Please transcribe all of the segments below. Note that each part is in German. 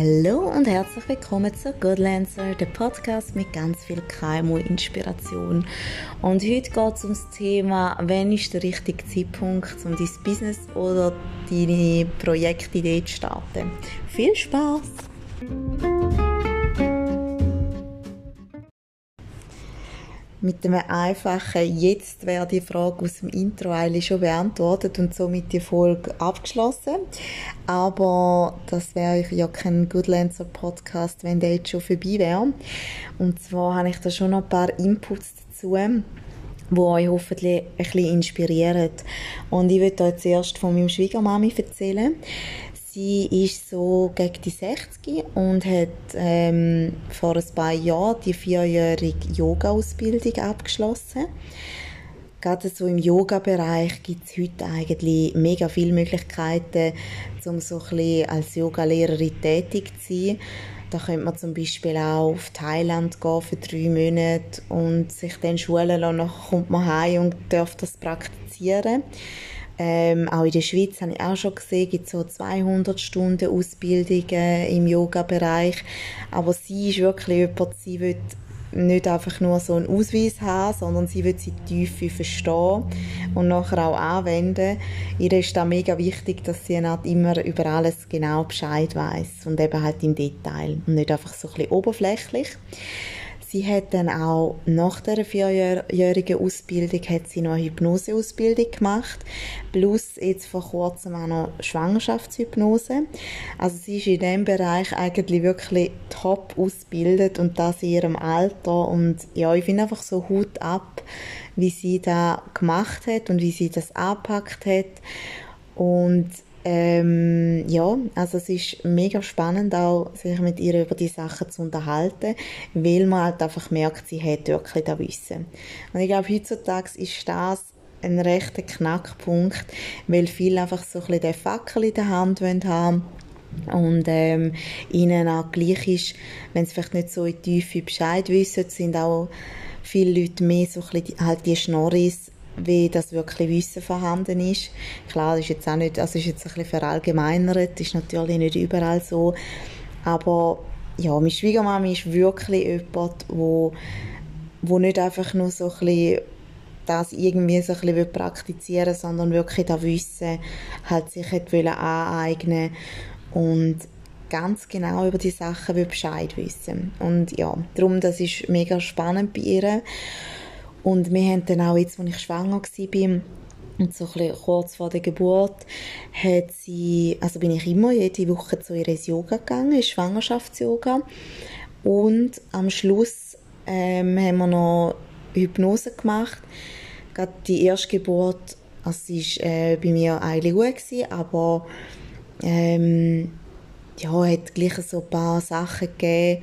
Hallo und herzlich willkommen zu Goodlancer, der Podcast mit ganz viel KMU-Inspiration. Und heute geht es um das Thema, wann ist der richtige Zeitpunkt, um dein Business oder deine Projektidee zu starten. Viel Spaß! Mit einem einfachen Jetzt wäre die Frage aus dem Intro eigentlich schon beantwortet und somit die Folge abgeschlossen. Aber das wäre ja kein Goodlancer Podcast, wenn der jetzt schon vorbei wäre. Und zwar habe ich da schon noch ein paar Inputs dazu wo euch hoffentlich ein bisschen inspirieren. Und ich würde euch zuerst von meinem Schwiegermami erzählen. Sie ist so gegen die 60 und hat ähm, vor ein paar Jahren die vierjährige Yoga-Ausbildung abgeschlossen. Gerade so im Yoga-Bereich gibt es heute eigentlich mega viele Möglichkeiten, um so ein bisschen als Yogalehrerin tätig zu sein. Da könnte man zum Beispiel auch auf Thailand gehen für drei Monate und sich dann schulen lassen. Dann kommt man heim und darf das praktizieren. Ähm, auch in der Schweiz habe ich auch schon gesehen, gibt so 200 Stunden Ausbildungen im Yoga-Bereich. Aber sie ist wirklich jemand, sie will nicht einfach nur so einen Ausweis haben, sondern sie will sie Tiefe verstehen und nachher auch anwenden. Ihr ist da mega wichtig, dass sie nicht immer über alles genau Bescheid weiß und eben halt im Detail und nicht einfach so ein bisschen oberflächlich. Sie hat dann auch nach der vierjährigen Ausbildung hat sie noch eine Hypnoseausbildung gemacht, plus jetzt vor kurzem auch noch Schwangerschaftshypnose. Also sie ist in diesem Bereich eigentlich wirklich top ausgebildet und das in ihrem Alter und ja, ich finde einfach so Hut ab, wie sie da gemacht hat und wie sie das angepackt hat und ähm, ja, also es ist mega spannend auch, sich mit ihr über die Sachen zu unterhalten, weil man halt einfach merkt, sie hat wirklich das Wissen. Und ich glaube, heutzutage ist das ein rechter Knackpunkt, weil viele einfach so ein bisschen den Fackel in der Hand haben und ähm, ihnen auch gleich ist, wenn sie vielleicht nicht so in die Tiefe Bescheid wissen, sind auch viele Leute mehr so ein bisschen halt die Schnorris wie das wirklich Wissen vorhanden ist. Klar, das ist jetzt auch nicht, also ist jetzt ein bisschen verallgemeinert, ist natürlich nicht überall so, aber ja, meine Schwiegermama ist wirklich jemand, wo, wo nicht einfach nur so ein bisschen das irgendwie so ein bisschen praktizieren sondern wirklich das Wissen halt sich hat aneignen und ganz genau über die Sachen Bescheid wissen. Und ja, darum, das ist mega spannend bei ihr. Und wir haben dann auch jetzt, als ich schwanger war, und so ein kurz vor der Geburt hat sie, also bin ich immer jede Woche zu ihr ins Yoga gegangen, ins Schwangerschafts-Yoga. Und am Schluss ähm, haben wir noch Hypnose gemacht. Gerade die erste Geburt, also sie war äh, bei mir eigentlich gut, gewesen, aber ähm, ja, hat gleich so ein paar Sachen gegeben,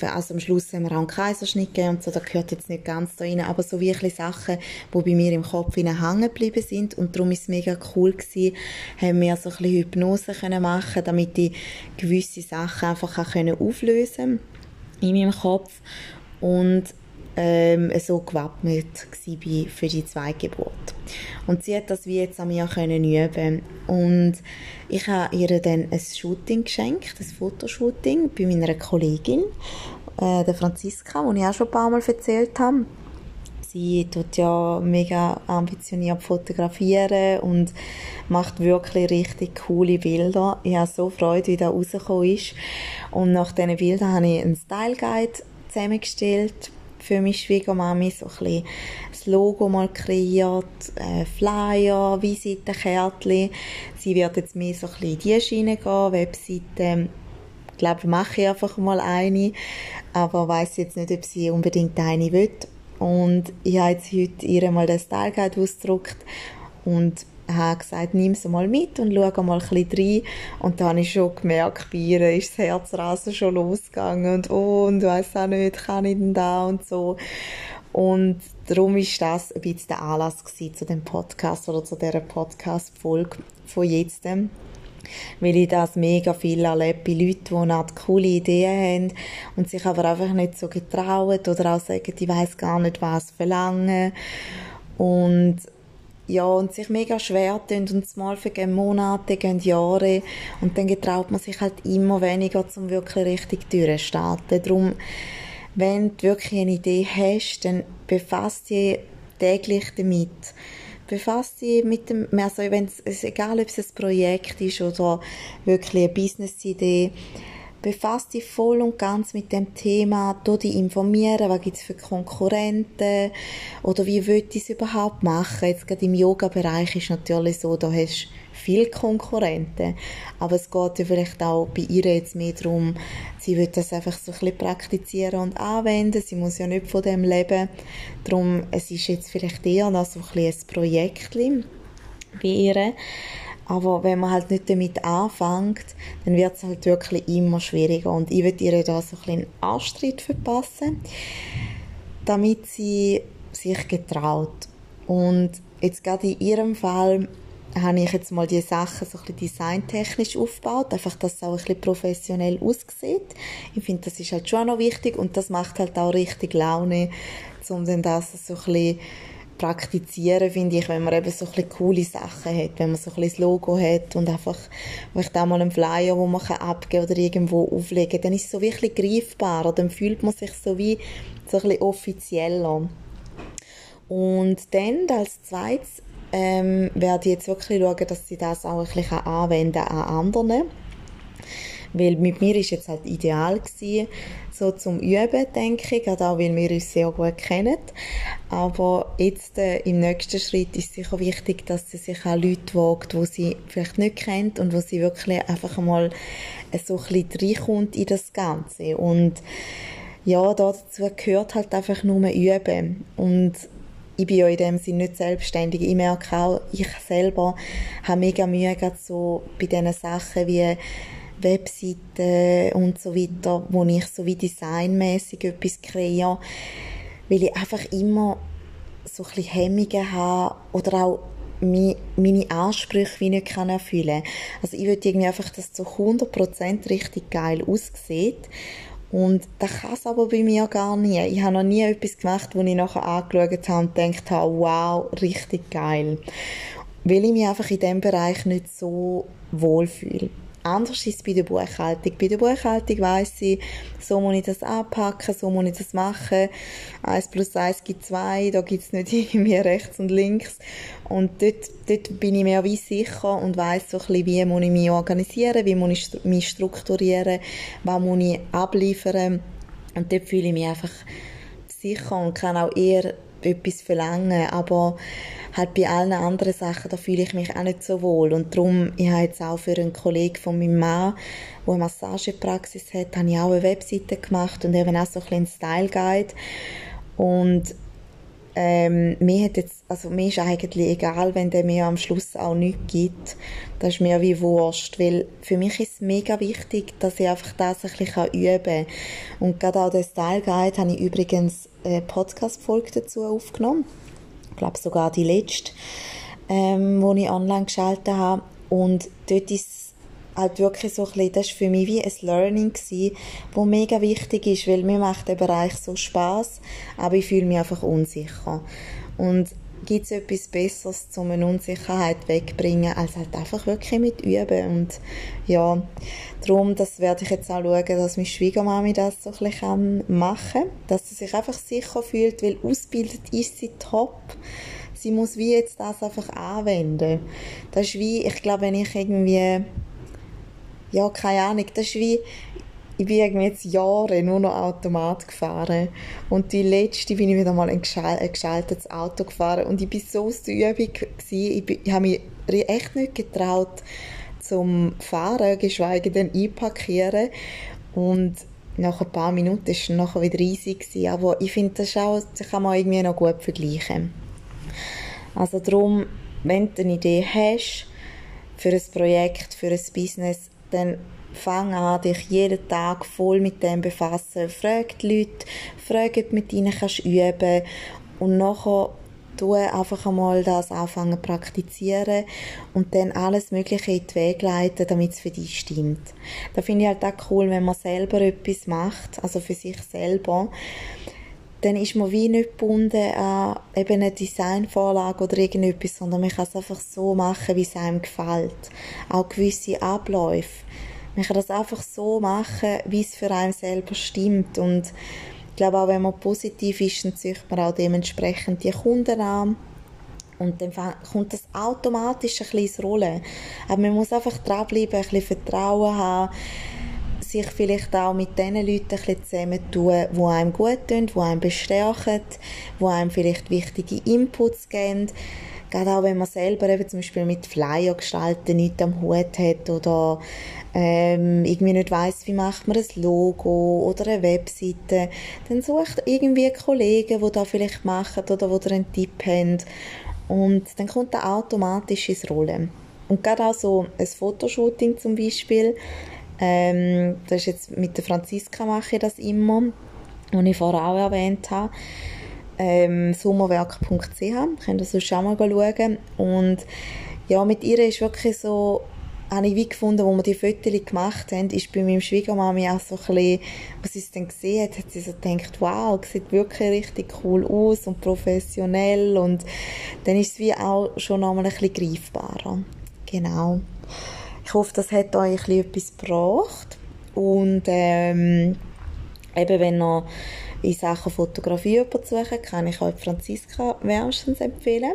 also am Schluss haben wir auch einen Kaiserschnitt gegeben und so, da gehört jetzt nicht ganz da rein, aber so wirklich Sachen, die bei mir im Kopf hängen geblieben sind und darum ist es mega cool gewesen, haben wir so ein bisschen Hypnose können machen, damit ich gewisse Sachen einfach auch können auflösen in meinem Kopf. Und ähm, so gewappnet war für die zweite Geburt. Und sie hat das wie jetzt an mir können üben und ich habe ihr dann ein Shooting geschenkt, ein Fotoshooting bei meiner Kollegin, äh, der Franziska, die ich auch schon ein paar Mal erzählt habe. Sie tut ja mega ambitioniert fotografieren und macht wirklich richtig coole Bilder. Ich habe so Freude, wie das rausgekommen ist. Und nach diesen Bildern habe ich einen Style Guide zusammengestellt für meine Schwiegermami so ein das Logo mal kreiert, äh, Flyer, Visitenkärtchen. Sie wird jetzt mehr so ein in die Schiene gehen, Webseite. Ich glaube, mache ich einfach mal eine, aber weiß jetzt nicht, ob sie unbedingt eine will. Und ich habe jetzt heute ihr mal den Style Guide ausgedruckt und habe gesagt, nimm sie mal mit und schau mal ein bisschen rein. Und dann habe ich schon gemerkt, bei ihr ist das Herzrasen schon losgegangen und oh, und weiss auch nicht, kann ich denn da und so. Und darum ist das ein bisschen der Anlass zu dem Podcast oder zu dieser Podcast-Folge von jetzt. Weil ich das mega viel erlebe bei Leuten, die eine coole Ideen haben und sich aber einfach nicht so getrauen oder auch sagen, ich weiß gar nicht, was verlangen. Und ja, und sich mega schwer tun und mal vergehen Monate, gehen Jahre und dann getraut man sich halt immer weniger, um wirklich richtig durchzustarten. Darum, wenn du wirklich eine Idee hast, dann befasst dich täglich damit. Befasst dich mit dem, also wenn es, egal ob es ein Projekt ist oder wirklich eine Business-Idee, befasst dich voll und ganz mit dem Thema, du dich informieren, was gibt es für Konkurrenten oder wie willst du es überhaupt machen. Jetzt gerade im Yoga-Bereich ist natürlich so, da hast du viele Konkurrenten, aber es geht ja vielleicht auch bei ihr jetzt mehr darum, sie will das einfach so ein bisschen praktizieren und anwenden, sie muss ja nicht von dem leben, darum, es ist jetzt vielleicht eher noch so ein, bisschen ein Projekt bei ihr, aber wenn man halt nicht damit anfängt, dann wird es halt wirklich immer schwieriger. Und ich würde ihr da so ein bisschen Anstritt verpassen, damit sie sich getraut. Und jetzt gerade in ihrem Fall habe ich jetzt mal die Sachen so ein bisschen designtechnisch aufgebaut, einfach, dass es auch ein bisschen professionell aussieht. Ich finde, das ist halt schon noch wichtig und das macht halt auch richtig Laune, um dann das so ein bisschen praktizieren, finde ich, wenn man eben so ein coole Sachen hat, wenn man so ein Logo hat und einfach vielleicht auch mal einen Flyer, wo man abgeben kann oder irgendwo auflegen, dann ist es so wirklich greifbar und dann fühlt man sich so wie so ein offizieller. Und dann als zweites ähm, werde ich jetzt wirklich schauen, dass sie das auch ein bisschen anwenden an anderen weil mit mir ist jetzt halt ideal gewesen, so zum Üben, denke ich, gerade auch, weil wir uns sehr gut kennen. Aber jetzt äh, im nächsten Schritt ist sicher wichtig, dass sie sich auch Leute wagt, die sie vielleicht nicht kennt und wo sie wirklich einfach mal so ein bisschen reinkommt in das Ganze. Und ja, dazu gehört halt einfach nur Üben. Und ich bin ja in dem Sinne nicht selbstständig. Ich merke auch, ich selber habe mega Mühe gerade so bei diesen Sachen wie Webseiten und so weiter, wo ich so wie designmäßig etwas kreiere, weil ich einfach immer so ein bisschen Hemmungen habe oder auch meine Ansprüche wie nicht kann erfüllen Also ich würde irgendwie einfach, dass es so 100% richtig geil aussieht und das kann es aber bei mir gar nie. Ich habe noch nie etwas gemacht, wo ich nachher angeschaut habe und gedacht habe, wow, richtig geil. Weil ich mich einfach in diesem Bereich nicht so wohlfühle. Anders ist es bei der Buchhaltung. Bei der Buchhaltung weiss ich, so muss ich das anpacken, so muss ich das machen. 1 plus 1 gibt 2, da gibt es nicht irgendwie rechts und links. Und dort, dort bin ich mir wie sicher und weiss so ein bisschen, wie muss ich mich organisieren, wie muss ich mich strukturieren, was muss ich abliefern. Und dort fühle ich mich einfach sicher und kann auch eher etwas verlangen. Aber halt bei allen anderen Sachen, da fühle ich mich auch nicht so wohl. Und darum, ich habe jetzt auch für einen Kollegen von meinem Mann, der eine Massagepraxis hat, habe ich auch eine Webseite gemacht und eben auch so ein bisschen Style Guide. Und ähm, mir hat jetzt, also mir ist eigentlich egal, wenn der mir am Schluss auch nichts gibt. Das ist mir wie Wurst, weil für mich ist es mega wichtig, dass ich einfach das ein bisschen üben kann. Und gerade auch den Style Guide habe ich übrigens eine Podcast-Folge dazu aufgenommen glaube sogar die letzte, ähm, die ich online geschaltet habe. Und dort ist halt wirklich so ein bisschen, das war für mich wie ein Learning gewesen, wo mega wichtig ist, weil mir macht der Bereich so Spaß, aber ich fühle mich einfach unsicher. Und gibt es etwas Besseres, um eine Unsicherheit wegzubringen, als halt einfach wirklich mit Üben. Und ja, darum, das werde ich jetzt auch schauen, dass meine Schwiegermami das so ein bisschen machen kann, dass sie sich einfach sicher fühlt, weil ausgebildet ist sie top. Sie muss wie jetzt das einfach anwenden. Das ist wie, ich glaube, wenn ich irgendwie ja, keine Ahnung, das ist wie, ich bin irgendwie jetzt Jahre nur noch Automat gefahren. Und die letzte bin ich wieder mal ein geschaltetes Auto gefahren. Und ich bin so aus der Übung gewesen. Ich, bin, ich habe mich echt nicht getraut zum Fahren, geschweige denn einparkieren. Und nach ein paar Minuten war es nachher wieder riesig. Gewesen. Aber ich finde, das, das kann man irgendwie noch gut vergleichen. Also darum, wenn du eine Idee hast für ein Projekt, für ein Business, dann fang an, dich jeden Tag voll mit dem befassen. Frag die Leute, frag, ob mit ihnen kannst üben und nachher tu einfach einmal das anfangen praktizieren und dann alles Mögliche in die Wege leiten, damit es für dich stimmt. Da finde ich halt auch cool, wenn man selber etwas macht, also für sich selber, dann ist man wie nicht gebunden an eben eine Designvorlage oder irgendetwas, sondern man kann es einfach so machen, wie es einem gefällt. Auch gewisse Abläufe. Man kann das einfach so machen, wie es für einen selber stimmt. Und ich glaube auch, wenn man positiv ist, dann zieht man auch dementsprechend die Kunden an. Und dann kommt das automatisch ein bisschen ins Rollen. Aber man muss einfach dranbleiben, ein bisschen Vertrauen haben sich vielleicht auch mit den Leuten ein bisschen zusammentun, die einem gut tun, die einem bestärken, die einem vielleicht wichtige Inputs geben. Gerade auch wenn man selber eben zum Beispiel mit Flyer gestalten nichts am Hut hat oder ähm, irgendwie nicht weiß, wie macht man ein Logo oder eine Webseite, dann sucht irgendwie Kollegen, die da vielleicht machen oder die einen Tipp haben und dann kommt er automatisch ins Rollen. Und gerade auch so ein Fotoshooting zum Beispiel, ähm, das ist jetzt mit der Franziska mache ich das immer, was ich vorher auch erwähnt habe. Ähm, sommerwerk.ch, könnt ihr sonst auch mal schauen. Und ja, mit ihr ist wirklich so, habe ich wie gefunden, wo wir die Fotos gemacht haben, ist bei meinem Schwiegermami auch so ein bisschen, was sie dann gesehen hat, hat sie so gedacht, wow, sieht wirklich richtig cool aus und professionell und dann ist es wie auch schon nochmal ein bisschen greifbarer. Genau. Ich hoffe, das hat euch etwas gebracht. Und ähm, eben, wenn ihr in Sachen Fotografie jemanden suchen, kann ich euch Franziska wärmstens empfehlen.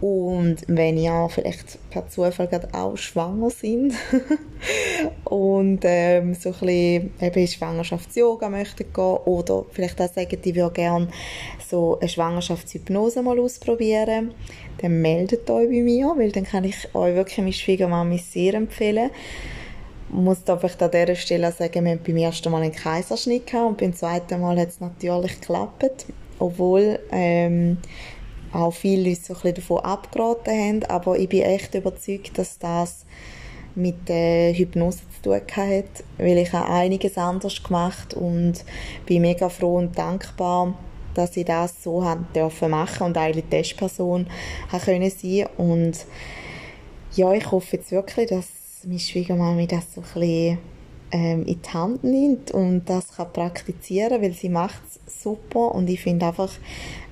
Und wenn ihr vielleicht per Zufall gerade auch schwanger sind. Und ähm, so ein bisschen eben Schwangerschafts-Yoga möchten gehen. Oder vielleicht auch sagen, ich würde gerne so eine Schwangerschaftshypnose mal ausprobieren, dann meldet euch bei mir, weil dann kann ich euch wirklich meine Schwiegermami sehr empfehlen. Ich muss da vielleicht an dieser Stelle sagen, wir haben beim ersten Mal einen Kaiserschnitt gehabt und beim zweiten Mal hat es natürlich geklappt, obwohl ähm, auch viele Leute so ein bisschen davon abgeraten haben, aber ich bin echt überzeugt, dass das mit der Hypnose zu tun hat, weil ich habe einiges anders gemacht und bin mega froh und dankbar, dass ich das so haben dürfen machen und eigentlich Testperson sein. Und ja, ich hoffe jetzt wirklich, dass meine Schwiegermama das so ein bisschen ähm, in die Hand nimmt und das kann praktizieren, weil sie macht es super und ich finde einfach,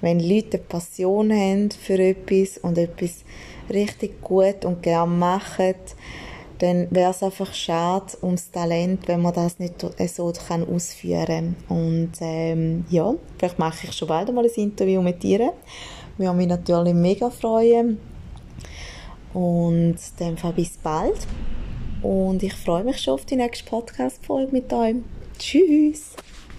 wenn Leute eine Passion haben für etwas und etwas richtig gut und gerne machen, dann wäre es einfach schade ums Talent, wenn man das nicht so ausführen kann. Und ähm, ja, vielleicht mache ich schon bald mal ein Interview mit ihr. Wir haben mich natürlich mega freuen. Und dann bis bald. Und ich freue mich schon auf die nächste Podcast-Folge mit euch. Tschüss!